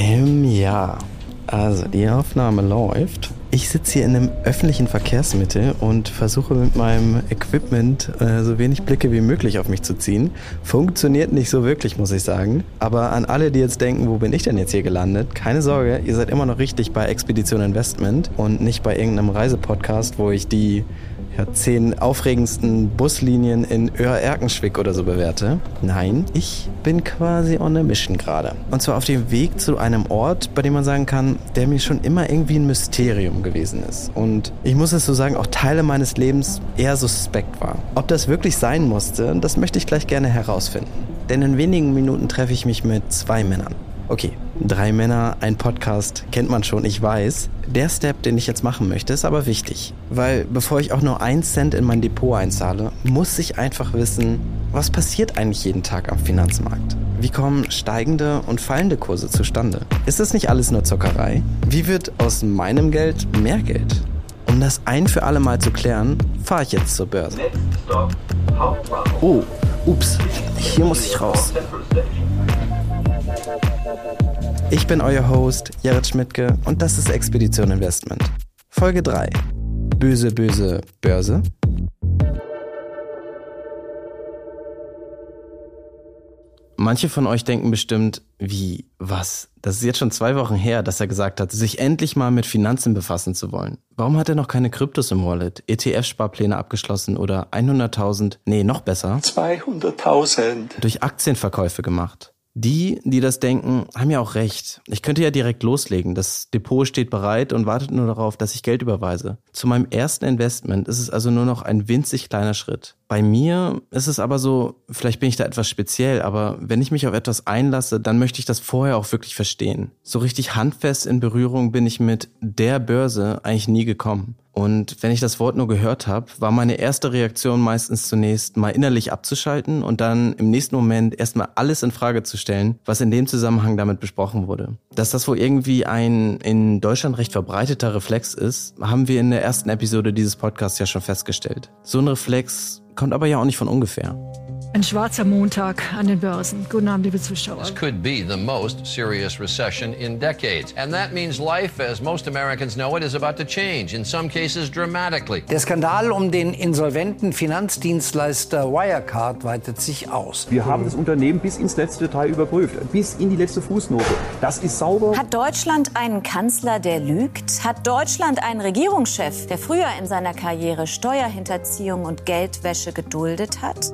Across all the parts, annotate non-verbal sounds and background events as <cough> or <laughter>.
Ähm, ja. Also, die Aufnahme läuft. Ich sitze hier in einem öffentlichen Verkehrsmittel und versuche mit meinem Equipment äh, so wenig Blicke wie möglich auf mich zu ziehen. Funktioniert nicht so wirklich, muss ich sagen. Aber an alle, die jetzt denken, wo bin ich denn jetzt hier gelandet? Keine Sorge, ihr seid immer noch richtig bei Expedition Investment und nicht bei irgendeinem Reisepodcast, wo ich die ja, zehn aufregendsten Buslinien in Öhr-Erkenschwick oder so bewerte. Nein, ich bin quasi on a mission gerade. Und zwar auf dem Weg zu einem Ort, bei dem man sagen kann, der mir schon immer irgendwie ein Mysterium gewesen ist. Und ich muss es so sagen, auch Teile meines Lebens eher suspekt war. Ob das wirklich sein musste, das möchte ich gleich gerne herausfinden. Denn in wenigen Minuten treffe ich mich mit zwei Männern. Okay, drei Männer, ein Podcast, kennt man schon, ich weiß. Der Step, den ich jetzt machen möchte, ist aber wichtig. Weil bevor ich auch nur einen Cent in mein Depot einzahle, muss ich einfach wissen, was passiert eigentlich jeden Tag am Finanzmarkt? Wie kommen steigende und fallende Kurse zustande? Ist das nicht alles nur Zockerei? Wie wird aus meinem Geld mehr Geld? Um das ein für alle Mal zu klären, fahre ich jetzt zur Börse. Oh, ups, hier muss ich raus. Ich bin euer Host, Jared Schmidtke, und das ist Expedition Investment. Folge 3. Böse, böse Börse. Manche von euch denken bestimmt, wie, was? Das ist jetzt schon zwei Wochen her, dass er gesagt hat, sich endlich mal mit Finanzen befassen zu wollen. Warum hat er noch keine Kryptos im Wallet, ETF-Sparpläne abgeschlossen oder 100.000, nee, noch besser, 200.000 durch Aktienverkäufe gemacht? Die, die das denken, haben ja auch recht. Ich könnte ja direkt loslegen. Das Depot steht bereit und wartet nur darauf, dass ich Geld überweise. Zu meinem ersten Investment ist es also nur noch ein winzig kleiner Schritt. Bei mir ist es aber so, vielleicht bin ich da etwas speziell, aber wenn ich mich auf etwas einlasse, dann möchte ich das vorher auch wirklich verstehen. So richtig handfest in Berührung bin ich mit der Börse eigentlich nie gekommen. Und wenn ich das Wort nur gehört habe, war meine erste Reaktion meistens zunächst mal innerlich abzuschalten und dann im nächsten Moment erstmal alles in Frage zu stellen, was in dem Zusammenhang damit besprochen wurde. Dass das wohl irgendwie ein in Deutschland recht verbreiteter Reflex ist, haben wir in der ersten Episode dieses Podcasts ja schon festgestellt. So ein Reflex kommt aber ja auch nicht von ungefähr. Ein schwarzer Montag an den Börsen. Guten Abend, liebe Zuschauer. This could be the most serious recession in decades. And that means life, as most Americans know it, is about to change, in some cases dramatically. Der Skandal um den insolventen Finanzdienstleister Wirecard weitet sich aus. Wir haben das Unternehmen bis ins letzte Detail überprüft, bis in die letzte Fußnote. Das ist sauber. Hat Deutschland einen Kanzler, der lügt? Hat Deutschland einen Regierungschef, der früher in seiner Karriere Steuerhinterziehung und Geldwäsche geduldet hat?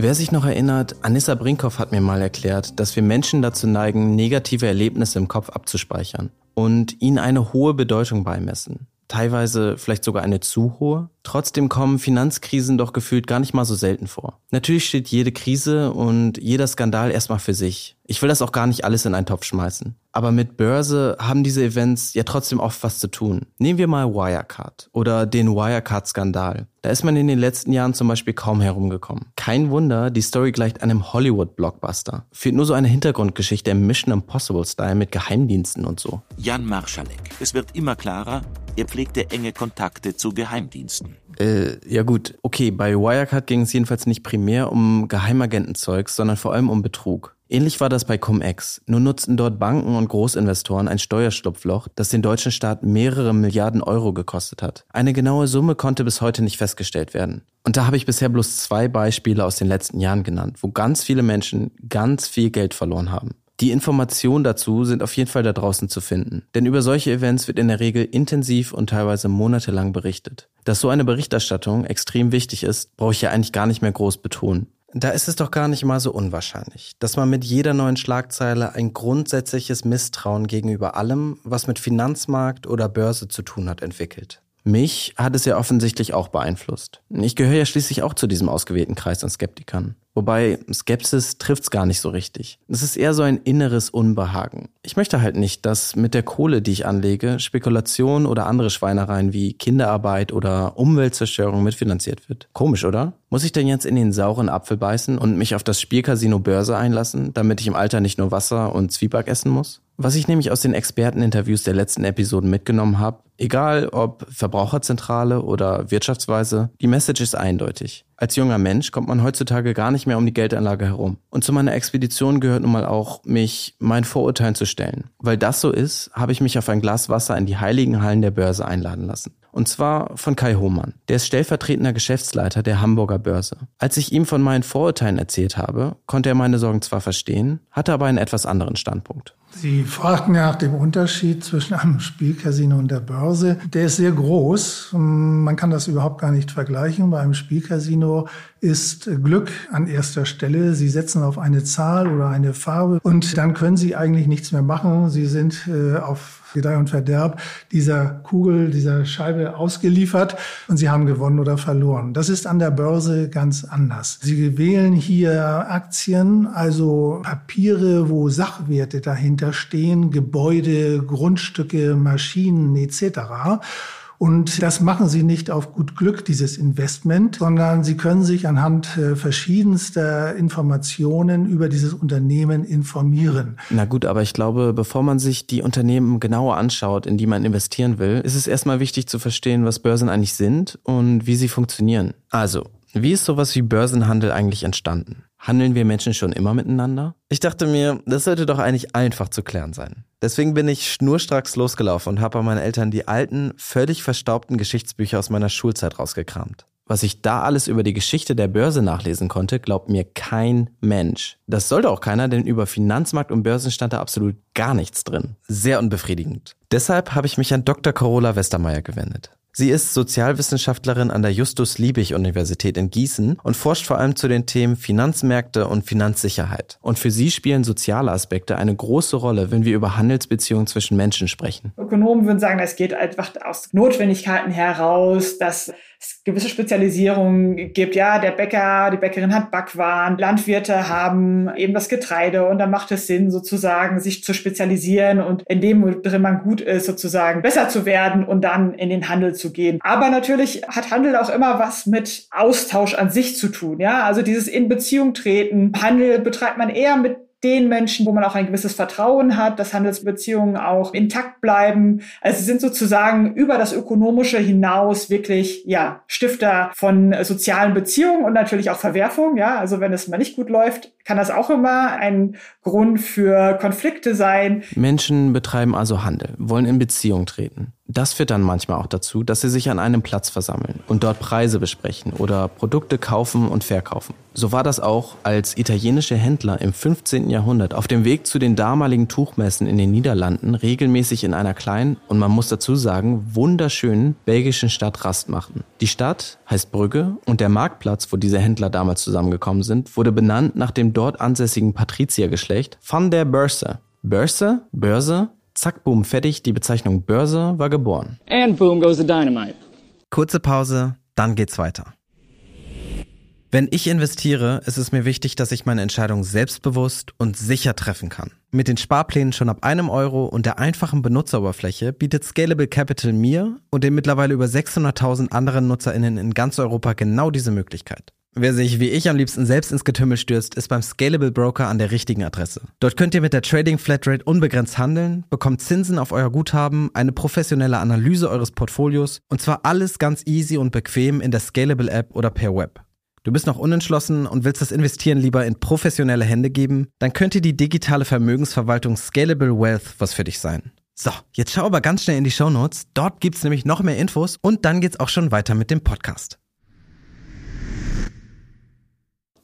Wer sich noch erinnert, Anissa Brinkhoff hat mir mal erklärt, dass wir Menschen dazu neigen, negative Erlebnisse im Kopf abzuspeichern und ihnen eine hohe Bedeutung beimessen. Teilweise vielleicht sogar eine zu hohe. Trotzdem kommen Finanzkrisen doch gefühlt gar nicht mal so selten vor. Natürlich steht jede Krise und jeder Skandal erstmal für sich. Ich will das auch gar nicht alles in einen Topf schmeißen. Aber mit Börse haben diese Events ja trotzdem oft was zu tun. Nehmen wir mal Wirecard oder den Wirecard-Skandal. Da ist man in den letzten Jahren zum Beispiel kaum herumgekommen. Kein Wunder, die Story gleicht einem Hollywood-Blockbuster. Fehlt nur so eine Hintergrundgeschichte im Mission Impossible-Style mit Geheimdiensten und so. Jan Marschalek. Es wird immer klarer, er pflegte enge Kontakte zu Geheimdiensten. Äh, ja gut, okay, bei Wirecard ging es jedenfalls nicht primär um Geheimagentenzeugs, sondern vor allem um Betrug. Ähnlich war das bei Cum-Ex. Nur nutzten dort Banken und Großinvestoren ein Steuerschlupfloch, das den deutschen Staat mehrere Milliarden Euro gekostet hat. Eine genaue Summe konnte bis heute nicht festgestellt werden. Und da habe ich bisher bloß zwei Beispiele aus den letzten Jahren genannt, wo ganz viele Menschen ganz viel Geld verloren haben. Die Informationen dazu sind auf jeden Fall da draußen zu finden. Denn über solche Events wird in der Regel intensiv und teilweise monatelang berichtet. Dass so eine Berichterstattung extrem wichtig ist, brauche ich ja eigentlich gar nicht mehr groß betonen. Da ist es doch gar nicht mal so unwahrscheinlich, dass man mit jeder neuen Schlagzeile ein grundsätzliches Misstrauen gegenüber allem, was mit Finanzmarkt oder Börse zu tun hat, entwickelt. Mich hat es ja offensichtlich auch beeinflusst. Ich gehöre ja schließlich auch zu diesem ausgewählten Kreis an Skeptikern. Wobei Skepsis trifft's gar nicht so richtig. Es ist eher so ein inneres Unbehagen. Ich möchte halt nicht, dass mit der Kohle, die ich anlege, Spekulation oder andere Schweinereien wie Kinderarbeit oder Umweltzerstörung mitfinanziert wird. Komisch, oder? Muss ich denn jetzt in den sauren Apfel beißen und mich auf das Spielcasino Börse einlassen, damit ich im Alter nicht nur Wasser und Zwieback essen muss? Was ich nämlich aus den Experteninterviews der letzten Episoden mitgenommen habe, egal ob Verbraucherzentrale oder Wirtschaftsweise, die Message ist eindeutig. Als junger Mensch kommt man heutzutage gar nicht mehr um die Geldanlage herum. Und zu meiner Expedition gehört nun mal auch, mich meinen Vorurteilen zu stellen. Weil das so ist, habe ich mich auf ein Glas Wasser in die heiligen Hallen der Börse einladen lassen. Und zwar von Kai Hohmann. Der ist stellvertretender Geschäftsleiter der Hamburger Börse. Als ich ihm von meinen Vorurteilen erzählt habe, konnte er meine Sorgen zwar verstehen, hatte aber einen etwas anderen Standpunkt. Sie fragten nach dem Unterschied zwischen einem Spielcasino und der Börse. Der ist sehr groß. Man kann das überhaupt gar nicht vergleichen. Bei einem Spielcasino ist Glück an erster Stelle. Sie setzen auf eine Zahl oder eine Farbe und dann können Sie eigentlich nichts mehr machen. Sie sind äh, auf Gedeih und Verderb dieser Kugel, dieser Scheibe ausgeliefert und Sie haben gewonnen oder verloren. Das ist an der Börse ganz anders. Sie wählen hier Aktien, also Papiere, wo Sachwerte dahinter stehen, Gebäude, Grundstücke, Maschinen etc. Und das machen sie nicht auf gut Glück, dieses Investment, sondern sie können sich anhand äh, verschiedenster Informationen über dieses Unternehmen informieren. Na gut, aber ich glaube, bevor man sich die Unternehmen genauer anschaut, in die man investieren will, ist es erstmal wichtig zu verstehen, was Börsen eigentlich sind und wie sie funktionieren. Also, wie ist sowas wie Börsenhandel eigentlich entstanden? Handeln wir Menschen schon immer miteinander? Ich dachte mir, das sollte doch eigentlich einfach zu klären sein. Deswegen bin ich schnurstracks losgelaufen und habe bei meinen Eltern die alten, völlig verstaubten Geschichtsbücher aus meiner Schulzeit rausgekramt. Was ich da alles über die Geschichte der Börse nachlesen konnte, glaubt mir kein Mensch. Das sollte auch keiner, denn über Finanzmarkt und Börsen stand da absolut gar nichts drin. Sehr unbefriedigend. Deshalb habe ich mich an Dr. Carola Westermeier gewendet. Sie ist Sozialwissenschaftlerin an der Justus-Liebig-Universität in Gießen und forscht vor allem zu den Themen Finanzmärkte und Finanzsicherheit. Und für sie spielen soziale Aspekte eine große Rolle, wenn wir über Handelsbeziehungen zwischen Menschen sprechen. Ökonomen würden sagen, es geht einfach aus Notwendigkeiten heraus, dass es gewisse Spezialisierungen gibt. Ja, der Bäcker, die Bäckerin hat Backwaren, Landwirte haben eben das Getreide und dann macht es Sinn, sozusagen sich zu spezialisieren und in dem, worin man gut ist, sozusagen besser zu werden und dann in den Handel zu gehen. Aber natürlich hat Handel auch immer was mit Austausch an sich zu tun. Ja, also dieses in Beziehung treten. Handel betreibt man eher mit den Menschen, wo man auch ein gewisses Vertrauen hat, dass Handelsbeziehungen auch intakt bleiben. Also sie sind sozusagen über das Ökonomische hinaus wirklich, ja, Stifter von sozialen Beziehungen und natürlich auch Verwerfung. Ja, also wenn es mal nicht gut läuft, kann das auch immer ein Grund für Konflikte sein. Menschen betreiben also Handel, wollen in Beziehung treten. Das führt dann manchmal auch dazu, dass sie sich an einem Platz versammeln und dort Preise besprechen oder Produkte kaufen und verkaufen. So war das auch, als italienische Händler im 15. Jahrhundert auf dem Weg zu den damaligen Tuchmessen in den Niederlanden regelmäßig in einer kleinen und man muss dazu sagen wunderschönen belgischen Stadt Rast machten. Die Stadt heißt Brügge und der Marktplatz, wo diese Händler damals zusammengekommen sind, wurde benannt nach dem dort ansässigen Patriziergeschlecht van der Börse. Börse, Börse, Zack, boom, fertig. Die Bezeichnung Börse war geboren. And boom goes the dynamite. Kurze Pause, dann geht's weiter. Wenn ich investiere, ist es mir wichtig, dass ich meine Entscheidung selbstbewusst und sicher treffen kann. Mit den Sparplänen schon ab einem Euro und der einfachen Benutzeroberfläche bietet Scalable Capital mir und den mittlerweile über 600.000 anderen NutzerInnen in ganz Europa genau diese Möglichkeit. Wer sich wie ich am liebsten selbst ins Getümmel stürzt, ist beim Scalable Broker an der richtigen Adresse. Dort könnt ihr mit der Trading Flatrate unbegrenzt handeln, bekommt Zinsen auf euer Guthaben, eine professionelle Analyse eures Portfolios und zwar alles ganz easy und bequem in der Scalable App oder per Web. Du bist noch unentschlossen und willst das Investieren lieber in professionelle Hände geben? Dann könnte die digitale Vermögensverwaltung Scalable Wealth was für dich sein. So, jetzt schau aber ganz schnell in die Show Notes. Dort gibt's nämlich noch mehr Infos und dann geht's auch schon weiter mit dem Podcast.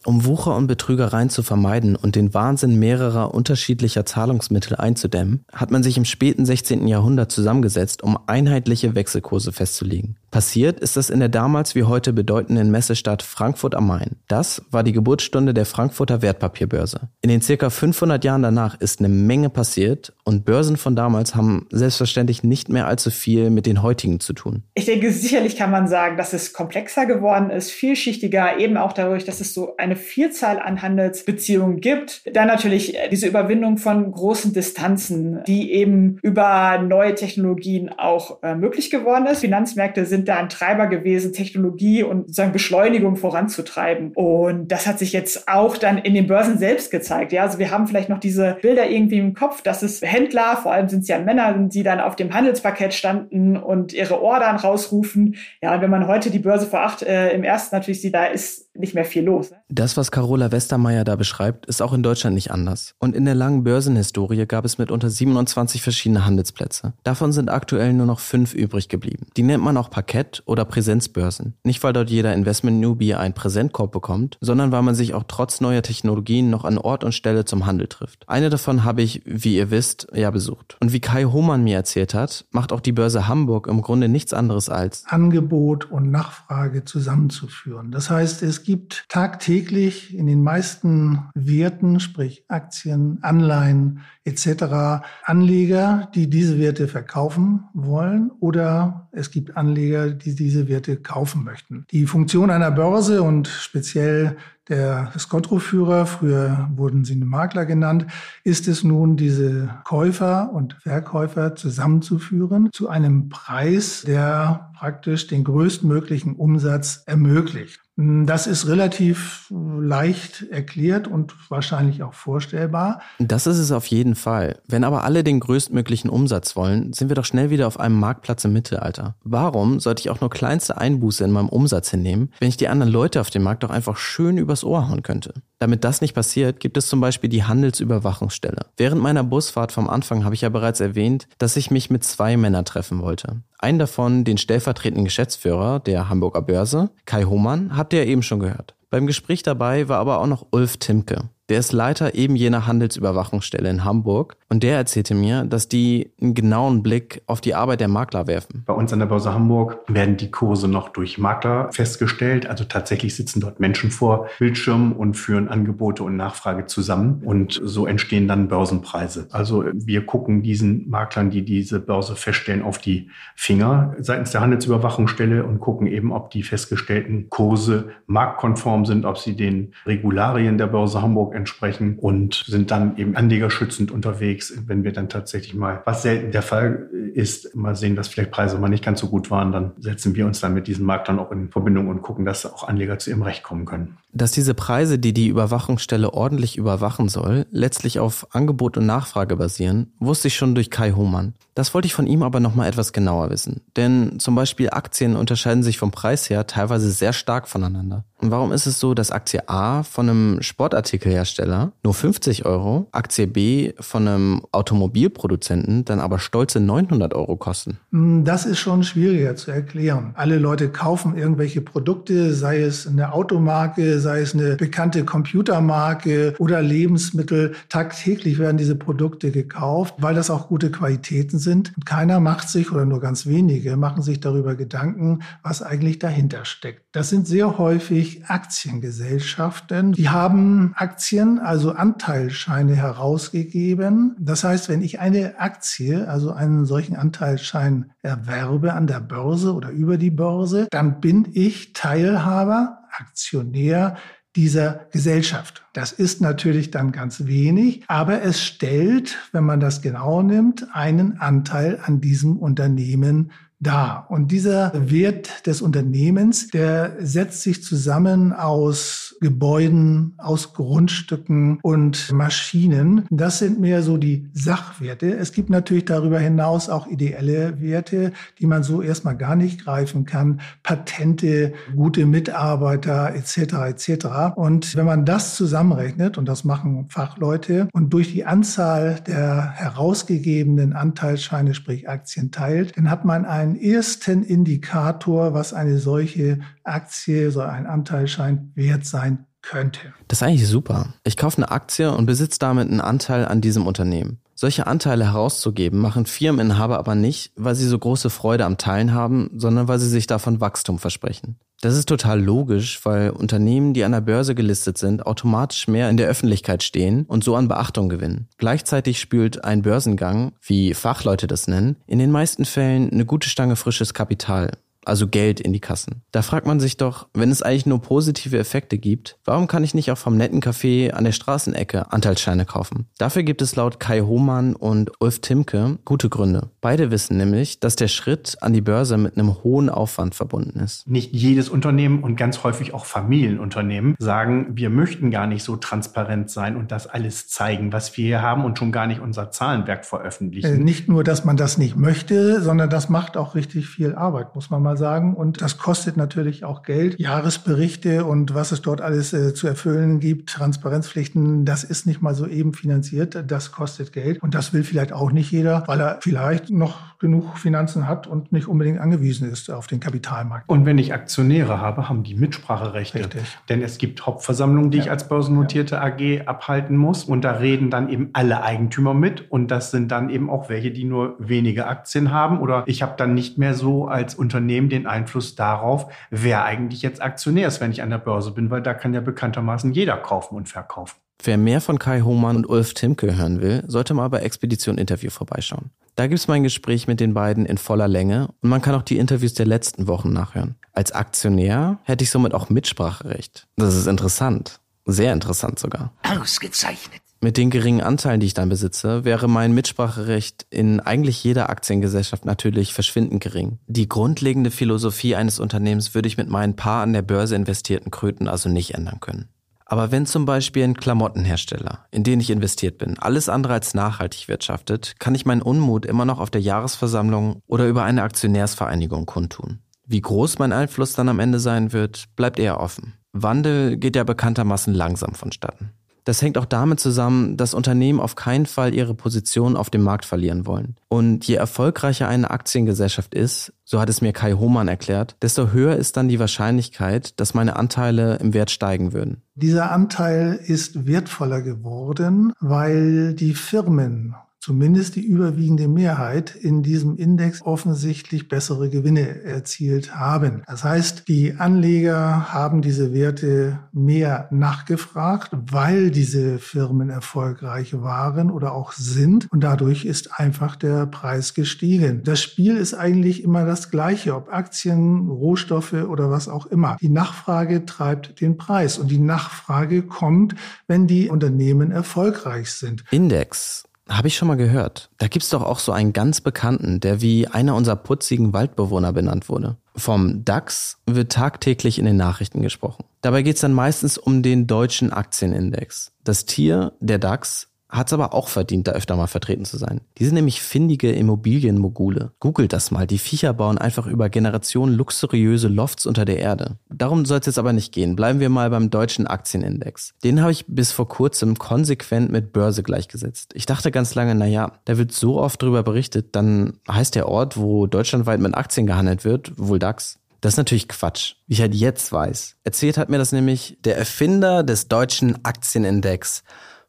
Um Wucher und Betrügereien zu vermeiden und den Wahnsinn mehrerer unterschiedlicher Zahlungsmittel einzudämmen, hat man sich im späten 16. Jahrhundert zusammengesetzt, um einheitliche Wechselkurse festzulegen. Passiert ist das in der damals wie heute bedeutenden Messestadt Frankfurt am Main. Das war die Geburtsstunde der Frankfurter Wertpapierbörse. In den circa 500 Jahren danach ist eine Menge passiert und Börsen von damals haben selbstverständlich nicht mehr allzu viel mit den heutigen zu tun. Ich denke, sicherlich kann man sagen, dass es komplexer geworden ist, vielschichtiger, eben auch dadurch, dass es so eine Vielzahl an Handelsbeziehungen gibt. Dann natürlich diese Überwindung von großen Distanzen, die eben über neue Technologien auch äh, möglich geworden ist. Finanzmärkte sind da ein Treiber gewesen, Technologie und sozusagen Beschleunigung voranzutreiben. Und das hat sich jetzt auch dann in den Börsen selbst gezeigt. Ja, also wir haben vielleicht noch diese Bilder irgendwie im Kopf, dass es Händler, vor allem sind es ja Männer, die dann auf dem Handelsparkett standen und ihre Ordern rausrufen. Ja, und wenn man heute die Börse vor acht äh, im ersten natürlich sieht, da ist nicht mehr viel los. Das, was Carola Westermeier da beschreibt, ist auch in Deutschland nicht anders. Und in der langen Börsenhistorie gab es mitunter 27 verschiedene Handelsplätze. Davon sind aktuell nur noch fünf übrig geblieben. Die nennt man auch Parkett- oder Präsenzbörsen. Nicht, weil dort jeder Investment-Newbie einen Präsentkorb bekommt, sondern weil man sich auch trotz neuer Technologien noch an Ort und Stelle zum Handel trifft. Eine davon habe ich, wie ihr wisst, ja besucht. Und wie Kai Hohmann mir erzählt hat, macht auch die Börse Hamburg im Grunde nichts anderes als Angebot und Nachfrage zusammenzuführen. Das heißt, es gibt tagtäglich in den meisten Werten, sprich Aktien, Anleihen etc. Anleger, die diese Werte verkaufen wollen oder es gibt Anleger, die diese Werte kaufen möchten. Die Funktion einer Börse und speziell der Skotro-Führer, früher wurden sie Makler genannt, ist es nun, diese Käufer und Verkäufer zusammenzuführen zu einem Preis, der praktisch den größtmöglichen Umsatz ermöglicht. Das ist relativ leicht erklärt und wahrscheinlich auch vorstellbar. Das ist es auf jeden Fall. Wenn aber alle den größtmöglichen Umsatz wollen, sind wir doch schnell wieder auf einem Marktplatz im Mittelalter. Warum sollte ich auch nur kleinste Einbuße in meinem Umsatz hinnehmen, wenn ich die anderen Leute auf dem Markt doch einfach schön übers Ohr hauen könnte? Damit das nicht passiert, gibt es zum Beispiel die Handelsüberwachungsstelle. Während meiner Busfahrt vom Anfang habe ich ja bereits erwähnt, dass ich mich mit zwei Männern treffen wollte. Einen davon, den stellvertretenden Geschäftsführer der Hamburger Börse, Kai Hohmann, habt ihr eben schon gehört. Beim Gespräch dabei war aber auch noch Ulf Timke. Der ist Leiter eben jener Handelsüberwachungsstelle in Hamburg und der erzählte mir, dass die einen genauen Blick auf die Arbeit der Makler werfen. Bei uns an der Börse Hamburg werden die Kurse noch durch Makler festgestellt. Also tatsächlich sitzen dort Menschen vor Bildschirmen und führen Angebote und Nachfrage zusammen und so entstehen dann Börsenpreise. Also wir gucken diesen Maklern, die diese Börse feststellen, auf die Finger seitens der Handelsüberwachungsstelle und gucken eben, ob die festgestellten Kurse marktkonform sind, ob sie den Regularien der Börse Hamburg entsprechen und sind dann eben anlegerschützend unterwegs. Wenn wir dann tatsächlich mal, was selten der Fall ist, mal sehen, dass vielleicht Preise mal nicht ganz so gut waren, dann setzen wir uns dann mit diesem Markt dann auch in Verbindung und gucken, dass auch Anleger zu ihrem Recht kommen können. Dass diese Preise, die die Überwachungsstelle ordentlich überwachen soll, letztlich auf Angebot und Nachfrage basieren, wusste ich schon durch Kai Hohmann. Das wollte ich von ihm aber nochmal etwas genauer wissen. Denn zum Beispiel Aktien unterscheiden sich vom Preis her teilweise sehr stark voneinander. Und warum ist es so, dass Aktie A von einem Sportartikelhersteller nur 50 Euro, Aktie B von einem Automobilproduzenten dann aber stolze 900 Euro kosten? Hm, das ist schon schwieriger zu erklären. Alle Leute kaufen irgendwelche Produkte, sei es eine Automarke, sei es eine bekannte Computermarke oder Lebensmittel. Tagtäglich werden diese Produkte gekauft, weil das auch gute Qualitäten sind. Und keiner macht sich, oder nur ganz wenige, machen sich darüber Gedanken, was eigentlich dahinter steckt. Das sind sehr häufig Aktiengesellschaften. Die haben Aktien, also Anteilsscheine herausgegeben. Das heißt, wenn ich eine Aktie, also einen solchen Anteilsschein erwerbe an der Börse oder über die Börse, dann bin ich Teilhaber, Aktionär dieser Gesellschaft. Das ist natürlich dann ganz wenig, aber es stellt, wenn man das genau nimmt, einen Anteil an diesem Unternehmen da. Und dieser Wert des Unternehmens, der setzt sich zusammen aus Gebäuden, aus Grundstücken und Maschinen. Das sind mehr so die Sachwerte. Es gibt natürlich darüber hinaus auch ideelle Werte, die man so erstmal gar nicht greifen kann. Patente, gute Mitarbeiter etc. etc. Und wenn man das zusammenrechnet, und das machen Fachleute, und durch die Anzahl der herausgegebenen Anteilsscheine, sprich Aktien teilt, dann hat man einen ersten Indikator, was eine solche Aktie, so ein Anteilschein wert sein könnte. Das ist eigentlich super. Ich kaufe eine Aktie und besitze damit einen Anteil an diesem Unternehmen. Solche Anteile herauszugeben, machen Firmeninhaber aber nicht, weil sie so große Freude am Teilen haben, sondern weil sie sich davon Wachstum versprechen. Das ist total logisch, weil Unternehmen, die an der Börse gelistet sind, automatisch mehr in der Öffentlichkeit stehen und so an Beachtung gewinnen. Gleichzeitig spült ein Börsengang, wie Fachleute das nennen, in den meisten Fällen eine gute Stange frisches Kapital. Also Geld in die Kassen. Da fragt man sich doch, wenn es eigentlich nur positive Effekte gibt, warum kann ich nicht auch vom netten Café an der Straßenecke Anteilsscheine kaufen? Dafür gibt es laut Kai Hohmann und Ulf Timke gute Gründe. Beide wissen nämlich, dass der Schritt an die Börse mit einem hohen Aufwand verbunden ist. Nicht jedes Unternehmen und ganz häufig auch Familienunternehmen sagen, wir möchten gar nicht so transparent sein und das alles zeigen, was wir hier haben und schon gar nicht unser Zahlenwerk veröffentlichen. Äh, nicht nur, dass man das nicht möchte, sondern das macht auch richtig viel Arbeit, muss man mal sagen. Und das kostet natürlich auch Geld. Jahresberichte und was es dort alles äh, zu erfüllen gibt, Transparenzpflichten, das ist nicht mal so eben finanziert. Das kostet Geld. Und das will vielleicht auch nicht jeder, weil er vielleicht noch genug Finanzen hat und nicht unbedingt angewiesen ist auf den Kapitalmarkt. Und wenn ich Aktionäre habe, haben die Mitspracherechte. Richtig. Denn es gibt Hauptversammlungen, die Ja. ich als börsennotierte AG abhalten muss. Und da reden dann eben alle Eigentümer mit. Und das sind dann eben auch welche, die nur wenige Aktien haben. Oder ich habe dann nicht mehr so als Unternehmen den Einfluss darauf, wer eigentlich jetzt Aktionär ist, wenn ich an der Börse bin, weil da kann ja bekanntermaßen jeder kaufen und verkaufen. Wer mehr von Kai Hohmann und Ulf Timke hören will, sollte mal bei Expedition Interview vorbeischauen. Da gibt's mein Gespräch mit den beiden in voller Länge und man kann auch die Interviews der letzten Wochen nachhören. Als Aktionär hätte ich somit auch Mitspracherecht. Das ist interessant. Sehr interessant sogar. Ausgezeichnet. Mit den geringen Anteilen, die ich dann besitze, wäre mein Mitspracherecht in eigentlich jeder Aktiengesellschaft natürlich verschwindend gering. Die grundlegende Philosophie eines Unternehmens würde ich mit meinen paar an der Börse investierten Kröten also nicht ändern können. Aber wenn zum Beispiel ein Klamottenhersteller, in den ich investiert bin, alles andere als nachhaltig wirtschaftet, kann ich meinen Unmut immer noch auf der Jahresversammlung oder über eine Aktionärsvereinigung kundtun. Wie groß mein Einfluss dann am Ende sein wird, bleibt eher offen. Wandel geht ja bekanntermaßen langsam vonstatten. Das hängt auch damit zusammen, dass Unternehmen auf keinen Fall ihre Position auf dem Markt verlieren wollen. Und je erfolgreicher eine Aktiengesellschaft ist, so hat es mir Kai Hohmann erklärt, desto höher ist dann die Wahrscheinlichkeit, dass meine Anteile im Wert steigen würden. Dieser Anteil ist wertvoller geworden, weil die Firmen zumindest die überwiegende Mehrheit in diesem Index offensichtlich bessere Gewinne erzielt haben. Das heißt, die Anleger haben diese Werte mehr nachgefragt, weil diese Firmen erfolgreich waren oder auch sind und dadurch ist einfach der Preis gestiegen. Das Spiel ist eigentlich immer das gleiche, ob Aktien, Rohstoffe oder was auch immer. Die Nachfrage treibt den Preis und die Nachfrage kommt, wenn die Unternehmen erfolgreich sind. Index. Habe ich schon mal gehört. Da gibt's doch auch so einen ganz bekannten, der wie einer unserer putzigen Waldbewohner benannt wurde. Vom DAX wird tagtäglich in den Nachrichten gesprochen. Dabei geht's dann meistens um den deutschen Aktienindex. Das Tier, der DAX, hat's aber auch verdient, da öfter mal vertreten zu sein. Die sind nämlich findige Immobilienmogule. Googelt das mal. Die Viecher bauen einfach über Generationen luxuriöse Lofts unter der Erde. Darum soll's jetzt aber nicht gehen. Bleiben wir mal beim deutschen Aktienindex. Den habe ich bis vor kurzem konsequent mit Börse gleichgesetzt. Ich dachte ganz lange, na ja, da wird so oft drüber berichtet, dann heißt der Ort, wo deutschlandweit mit Aktien gehandelt wird, wohl DAX. Das ist natürlich Quatsch, wie ich halt jetzt weiß. Erzählt hat mir das nämlich der Erfinder des deutschen Aktienindex,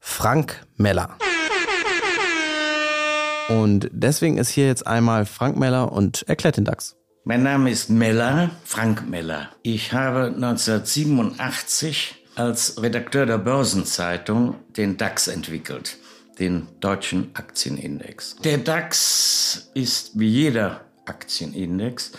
Frank Meller. Und deswegen ist hier jetzt einmal Frank Meller und erklärt den DAX. Mein Name ist Meller, Frank Meller. Ich habe 1987 als Redakteur der Börsenzeitung den DAX entwickelt, den deutschen Aktienindex. Der DAX ist wie jeder Aktienindex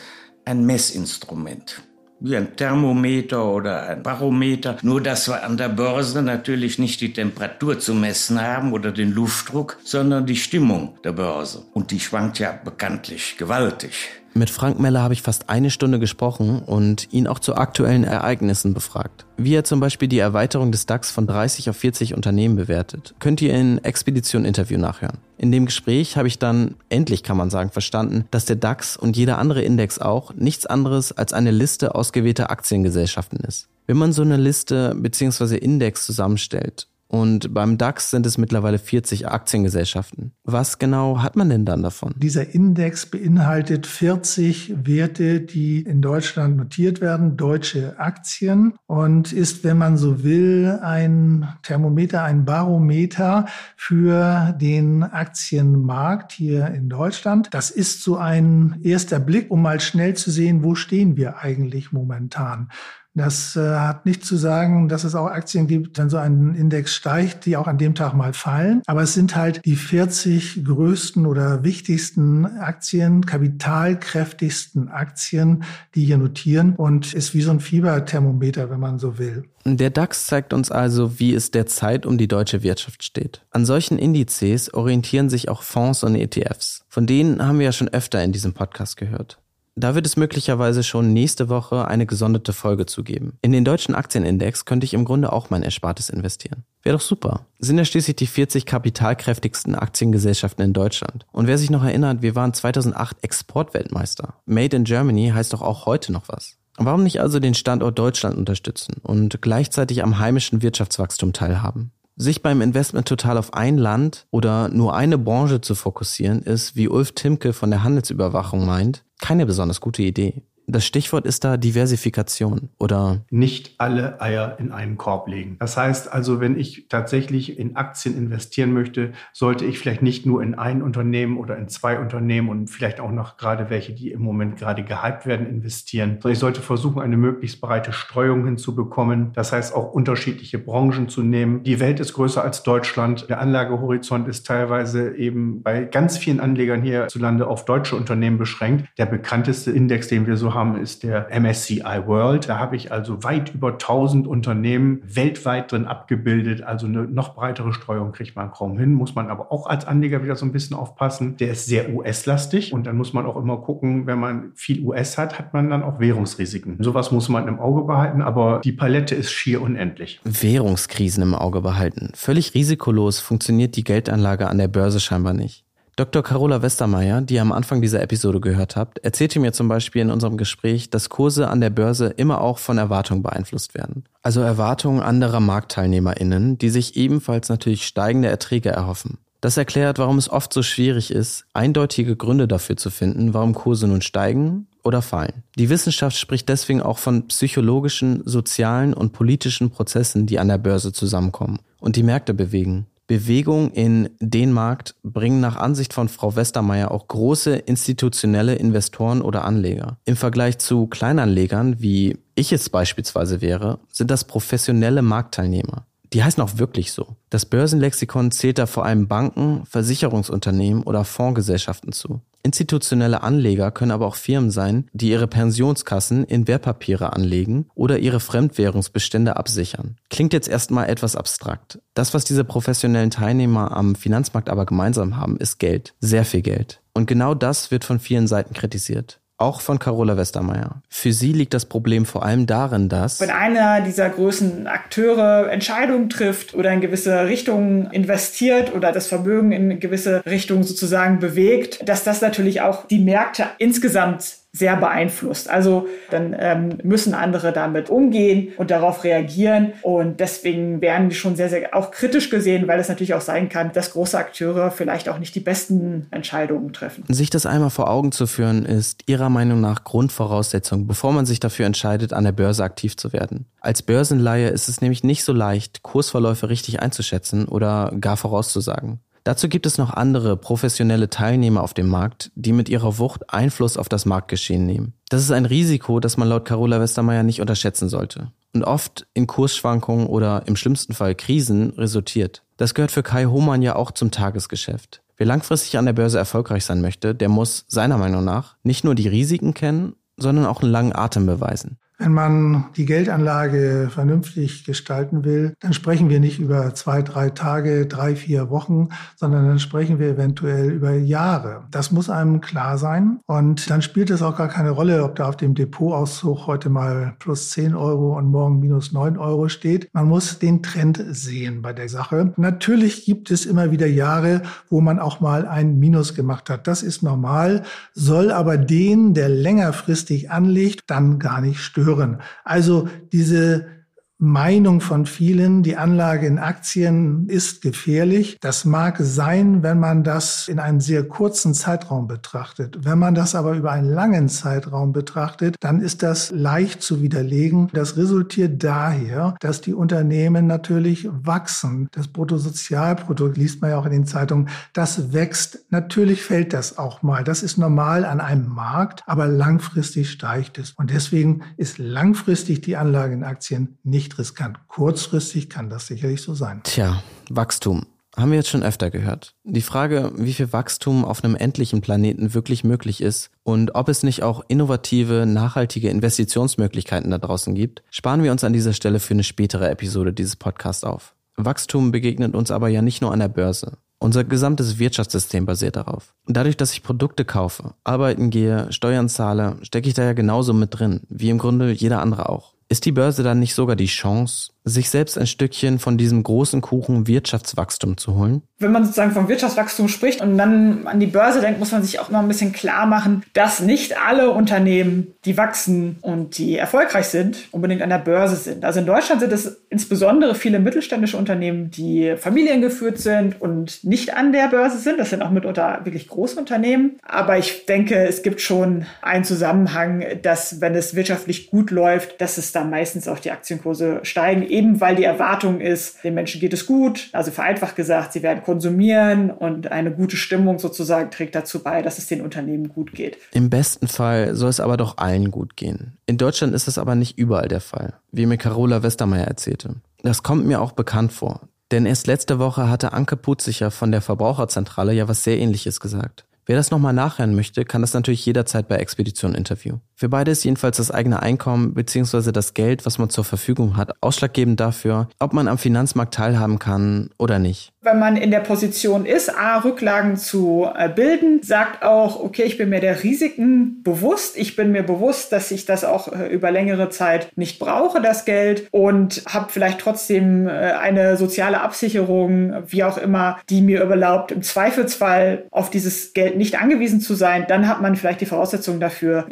ein Messinstrument. Wie ein Thermometer oder ein Barometer. Nur, dass wir an der Börse natürlich nicht die Temperatur zu messen haben oder den Luftdruck, sondern die Stimmung der Börse. Und die schwankt ja bekanntlich gewaltig. Mit Frank Meller habe ich fast eine Stunde gesprochen und ihn auch zu aktuellen Ereignissen befragt. Wie er zum Beispiel die Erweiterung des DAX von 30 auf 40 Unternehmen bewertet, könnt ihr in Expedition Interview nachhören. In dem Gespräch habe ich dann, endlich kann man sagen, verstanden, dass der DAX und jeder andere Index auch nichts anderes als eine Liste ausgewählter Aktiengesellschaften ist. Wenn man so eine Liste bzw. Index zusammenstellt, und beim DAX sind es mittlerweile 40 Aktiengesellschaften. Was genau hat man denn dann davon? Dieser Index beinhaltet 40 Werte, die in Deutschland notiert werden, deutsche Aktien und ist, wenn man so will, ein Thermometer, ein Barometer für den Aktienmarkt hier in Deutschland. Das ist so ein erster Blick, um mal schnell zu sehen, wo stehen wir eigentlich momentan. Das äh, hat nicht zu sagen, dass es auch Aktien gibt, wenn so ein Index steigt, die auch an dem Tag mal fallen. Aber es sind halt die 40 größten oder wichtigsten Aktien, kapitalkräftigsten Aktien, die hier notieren und ist wie so ein Fieberthermometer, wenn man so will. Der DAX zeigt uns also, wie es derzeit um die deutsche Wirtschaft steht. An solchen Indizes orientieren sich auch Fonds und ETFs. Von denen haben wir ja schon öfter in diesem Podcast gehört. Da wird es möglicherweise schon nächste Woche eine gesonderte Folge zu geben. In den deutschen Aktienindex könnte ich im Grunde auch mein Erspartes investieren. Wäre doch super. Sind ja schließlich die 40 kapitalkräftigsten Aktiengesellschaften in Deutschland. Und wer sich noch erinnert, wir waren 2008 Exportweltmeister. Made in Germany heißt doch auch heute noch was. Warum nicht also den Standort Deutschland unterstützen und gleichzeitig am heimischen Wirtschaftswachstum teilhaben? Sich beim Investment total auf ein Land oder nur eine Branche zu fokussieren, ist, wie Ulf Timke von der Handelsüberwachung meint, keine besonders gute Idee. Das Stichwort ist da Diversifikation oder nicht alle Eier in einen Korb legen. Das heißt also, wenn ich tatsächlich in Aktien investieren möchte, sollte ich vielleicht nicht nur in ein Unternehmen oder in zwei Unternehmen und vielleicht auch noch gerade welche, die im Moment gerade gehypt werden, investieren, sondern ich sollte versuchen, eine möglichst breite Streuung hinzubekommen. Das heißt auch unterschiedliche Branchen zu nehmen. Die Welt ist größer als Deutschland. Der Anlagehorizont ist teilweise eben bei ganz vielen Anlegern hierzulande auf deutsche Unternehmen beschränkt. Der bekannteste Index, den wir so haben, ist der MSCI World. Da habe ich also weit über 1000 Unternehmen weltweit drin abgebildet. Also eine noch breitere Streuung kriegt man kaum hin. Muss man aber auch als Anleger wieder so ein bisschen aufpassen. Der ist sehr US-lastig und dann muss man auch immer gucken, wenn man viel US hat, hat man dann auch Währungsrisiken. Sowas muss man im Auge behalten, aber die Palette ist schier unendlich. Währungskrisen im Auge behalten. Völlig risikolos funktioniert die Geldanlage an der Börse scheinbar nicht. Dr. Carola Westermeier, die ihr am Anfang dieser Episode gehört habt, erzählte mir zum Beispiel in unserem Gespräch, dass Kurse an der Börse immer auch von Erwartungen beeinflusst werden. Also Erwartungen anderer MarktteilnehmerInnen, die sich ebenfalls natürlich steigende Erträge erhoffen. Das erklärt, warum es oft so schwierig ist, eindeutige Gründe dafür zu finden, warum Kurse nun steigen oder fallen. Die Wissenschaft spricht deswegen auch von psychologischen, sozialen und politischen Prozessen, die an der Börse zusammenkommen und die Märkte bewegen. Bewegung in den Markt bringen nach Ansicht von Frau Westermeier auch große institutionelle Investoren oder Anleger. Im Vergleich zu Kleinanlegern, wie ich es beispielsweise wäre, sind das professionelle Marktteilnehmer. Die heißen auch wirklich so. Das Börsenlexikon zählt da vor allem Banken, Versicherungsunternehmen oder Fondsgesellschaften zu. Institutionelle Anleger können aber auch Firmen sein, die ihre Pensionskassen in Wertpapiere anlegen oder ihre Fremdwährungsbestände absichern. Klingt jetzt erstmal etwas abstrakt. Das, was diese professionellen Teilnehmer am Finanzmarkt aber gemeinsam haben, ist Geld. Sehr viel Geld. Und genau das wird von vielen Seiten kritisiert. Auch von Carola Westermeier. Für sie liegt das Problem vor allem darin, dass wenn einer dieser großen Akteure Entscheidungen trifft oder in gewisse Richtungen investiert oder das Vermögen in gewisse Richtungen sozusagen bewegt, dass das natürlich auch die Märkte insgesamt sehr beeinflusst. Also dann ähm, müssen andere damit umgehen und darauf reagieren. Und deswegen werden die schon sehr, sehr auch kritisch gesehen, weil es natürlich auch sein kann, dass große Akteure vielleicht auch nicht die besten Entscheidungen treffen. Sich das einmal vor Augen zu führen, ist Ihrer Meinung nach Grundvoraussetzung, bevor man sich dafür entscheidet, an der Börse aktiv zu werden. Als Börsenleihe ist es nämlich nicht so leicht, Kursverläufe richtig einzuschätzen oder gar vorauszusagen. Dazu gibt es noch andere professionelle Teilnehmer auf dem Markt, die mit ihrer Wucht Einfluss auf das Marktgeschehen nehmen. Das ist ein Risiko, das man laut Carola Westermeier nicht unterschätzen sollte und oft in Kursschwankungen oder im schlimmsten Fall Krisen resultiert. Das gehört für Kai Hohmann ja auch zum Tagesgeschäft. Wer langfristig an der Börse erfolgreich sein möchte, der muss seiner Meinung nach nicht nur die Risiken kennen, sondern auch einen langen Atem beweisen. Wenn man die Geldanlage vernünftig gestalten will, dann sprechen wir nicht über zwei, drei Tage, drei, vier Wochen, sondern dann sprechen wir eventuell über Jahre. Das muss einem klar sein. Und dann spielt es auch gar keine Rolle, ob da auf dem Depotauszug heute mal plus 10 Euro und morgen minus 9 Euro steht. Man muss den Trend sehen bei der Sache. Natürlich gibt es immer wieder Jahre, wo man auch mal ein Minus gemacht hat. Das ist normal, soll aber den, der längerfristig anlegt, dann gar nicht stören hören. Also diese Meinung von vielen, die Anlage in Aktien ist gefährlich. Das mag sein, wenn man das in einem sehr kurzen Zeitraum betrachtet. Wenn man das aber über einen langen Zeitraum betrachtet, dann ist das leicht zu widerlegen. Das resultiert daher, dass die Unternehmen natürlich wachsen. Das Bruttosozialprodukt liest man ja auch in den Zeitungen, das wächst. Natürlich fällt das auch mal. Das ist normal an einem Markt, aber langfristig steigt es. Und deswegen ist langfristig die Anlage in Aktien nicht nicht riskant. Kurzfristig kann das sicherlich so sein. Tja, Wachstum. Haben wir jetzt schon öfter gehört. Die Frage, wie viel Wachstum auf einem endlichen Planeten wirklich möglich ist und ob es nicht auch innovative, nachhaltige Investitionsmöglichkeiten da draußen gibt, sparen wir uns an dieser Stelle für eine spätere Episode dieses Podcasts auf. Wachstum begegnet uns aber ja nicht nur an der Börse. Unser gesamtes Wirtschaftssystem basiert darauf. Dadurch, dass ich Produkte kaufe, arbeiten gehe, Steuern zahle, stecke ich da ja genauso mit drin, wie im Grunde jeder andere auch. Ist die Börse dann nicht sogar die Chance, sich selbst ein Stückchen von diesem großen Kuchen Wirtschaftswachstum zu holen? Wenn man sozusagen vom Wirtschaftswachstum spricht und dann an die Börse denkt, muss man sich auch noch ein bisschen klar machen, dass nicht alle Unternehmen, die wachsen und die erfolgreich sind, unbedingt an der Börse sind. Also in Deutschland sind es insbesondere viele mittelständische Unternehmen, die familiengeführt sind und nicht an der Börse sind. Das sind auch mitunter wirklich große Unternehmen. Aber ich denke, es gibt schon einen Zusammenhang, dass wenn es wirtschaftlich gut läuft, dass es da meistens auch die Aktienkurse steigen eben weil die Erwartung ist, den Menschen geht es gut, also vereinfacht gesagt, sie werden konsumieren und eine gute Stimmung sozusagen trägt dazu bei, dass es den Unternehmen gut geht. Im besten Fall soll es aber doch allen gut gehen. In Deutschland ist das aber nicht überall der Fall, wie mir Carola Westermeier erzählte. Das kommt mir auch bekannt vor. Denn erst letzte Woche hatte Anke Putzicher von der Verbraucherzentrale ja was sehr ähnliches gesagt. Wer das nochmal nachhören möchte, kann das natürlich jederzeit bei Expedition Interview. Für beide ist jedenfalls das eigene Einkommen bzw. das Geld, was man zur Verfügung hat, ausschlaggebend dafür, ob man am Finanzmarkt teilhaben kann oder nicht wenn man in der Position ist, A, Rücklagen zu äh, bilden, sagt auch, okay, ich bin mir der Risiken bewusst, ich bin mir bewusst, dass ich das auch äh, über längere Zeit nicht brauche, das Geld, und habe vielleicht trotzdem äh, eine soziale Absicherung, wie auch immer, die mir erlaubt, im Zweifelsfall auf dieses Geld nicht angewiesen zu sein, dann hat man vielleicht die Voraussetzung dafür,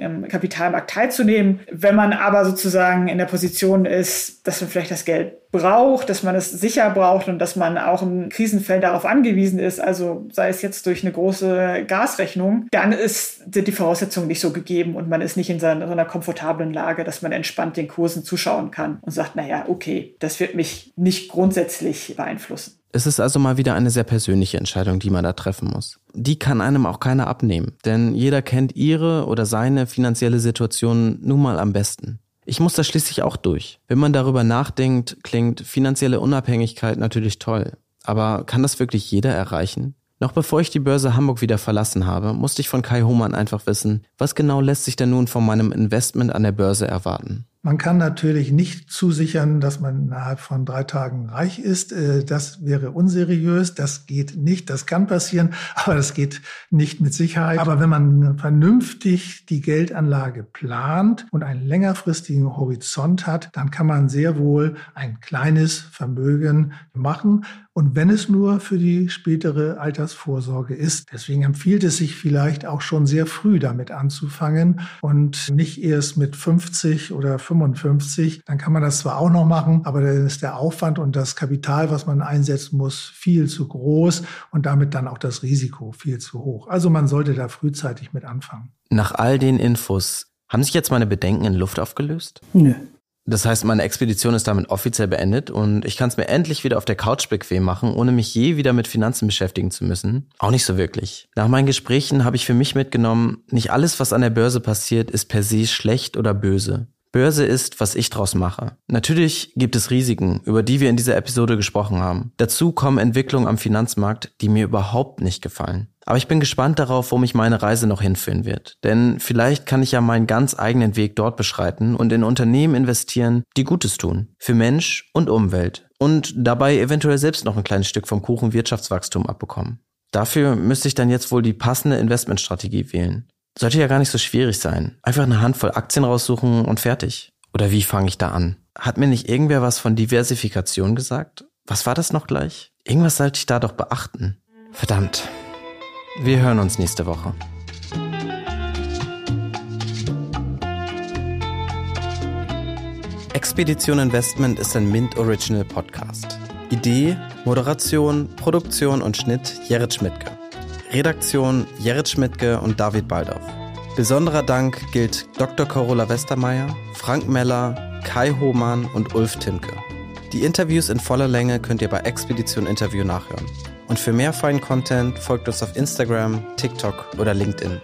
im Kapitalmarkt teilzunehmen. Wenn man aber sozusagen in der Position ist, dass man vielleicht das Geld braucht, dass man es sicher braucht und dass man auch im Krisenfällen darauf angewiesen ist, also sei es jetzt durch eine große Gasrechnung, dann ist, sind die Voraussetzungen nicht so gegeben und man ist nicht in so einer komfortablen Lage, dass man entspannt den Kursen zuschauen kann und sagt, naja, okay, das wird mich nicht grundsätzlich beeinflussen. Es ist also mal wieder eine sehr persönliche Entscheidung, die man da treffen muss. Die kann einem auch keiner abnehmen, denn jeder kennt ihre oder seine finanzielle Situation nun mal am besten. Ich muss das schließlich auch durch. Wenn man darüber nachdenkt, klingt finanzielle Unabhängigkeit natürlich toll. Aber kann das wirklich jeder erreichen? Noch bevor ich die Börse Hamburg wieder verlassen habe, musste ich von Kai Hohmann einfach wissen, was genau lässt sich denn nun von meinem Investment an der Börse erwarten? Man kann natürlich nicht zusichern, dass man innerhalb von drei Tagen reich ist. Äh, das wäre unseriös. Das geht nicht. Das kann passieren, <laughs> aber das geht nicht mit Sicherheit. Aber wenn man vernünftig die Geldanlage plant und einen längerfristigen Horizont hat, dann kann man sehr wohl ein kleines Vermögen machen. Und wenn es nur für die spätere Altersvorsorge ist. Deswegen empfiehlt es sich vielleicht auch schon sehr früh damit anzufangen und nicht erst mit 50 oder 55. Dann kann man das zwar auch noch machen, aber dann ist der Aufwand und das Kapital, was man einsetzen muss, viel zu groß und damit dann auch das Risiko viel zu hoch. Also man sollte da frühzeitig mit anfangen. Nach all den Infos, haben sich jetzt meine Bedenken in Luft aufgelöst? Nö. Das heißt, meine Expedition ist damit offiziell beendet und ich kann es mir endlich wieder auf der Couch bequem machen, ohne mich je wieder mit Finanzen beschäftigen zu müssen. Auch nicht so wirklich. Nach meinen Gesprächen habe ich für mich mitgenommen, nicht alles, was an der Börse passiert, ist per se schlecht oder böse. Börse ist, was ich draus mache. Natürlich gibt es Risiken, über die wir in dieser Episode gesprochen haben. Dazu kommen Entwicklungen am Finanzmarkt, die mir überhaupt nicht gefallen. Aber ich bin gespannt darauf, wo mich meine Reise noch hinführen wird. Denn vielleicht kann ich ja meinen ganz eigenen Weg dort beschreiten und in Unternehmen investieren, die Gutes tun. Für Mensch und Umwelt. Und dabei eventuell selbst noch ein kleines Stück vom Kuchen Wirtschaftswachstum abbekommen. Dafür müsste ich dann jetzt wohl die passende Investmentstrategie wählen. Sollte ja gar nicht so schwierig sein. Einfach eine Handvoll Aktien raussuchen und fertig. Oder wie fange ich da an? Hat mir nicht irgendwer was von Diversifikation gesagt? Was war das noch gleich? Irgendwas sollte ich da doch beachten. Verdammt. Wir hören uns nächste Woche. Expedition Investment ist ein Mint Original Podcast. Idee, Moderation, Produktion und Schnitt Jerit Schmidtke. Redaktion Jerit Schmidtke und David Baldauf. Besonderer Dank gilt Dr. Carola Westermeier, Frank Meller, Kai Hohmann und Ulf Timke. Die Interviews in voller Länge könnt ihr bei Expedition Interview nachhören. Und für mehr feinen Content folgt uns auf Instagram, TikTok oder LinkedIn.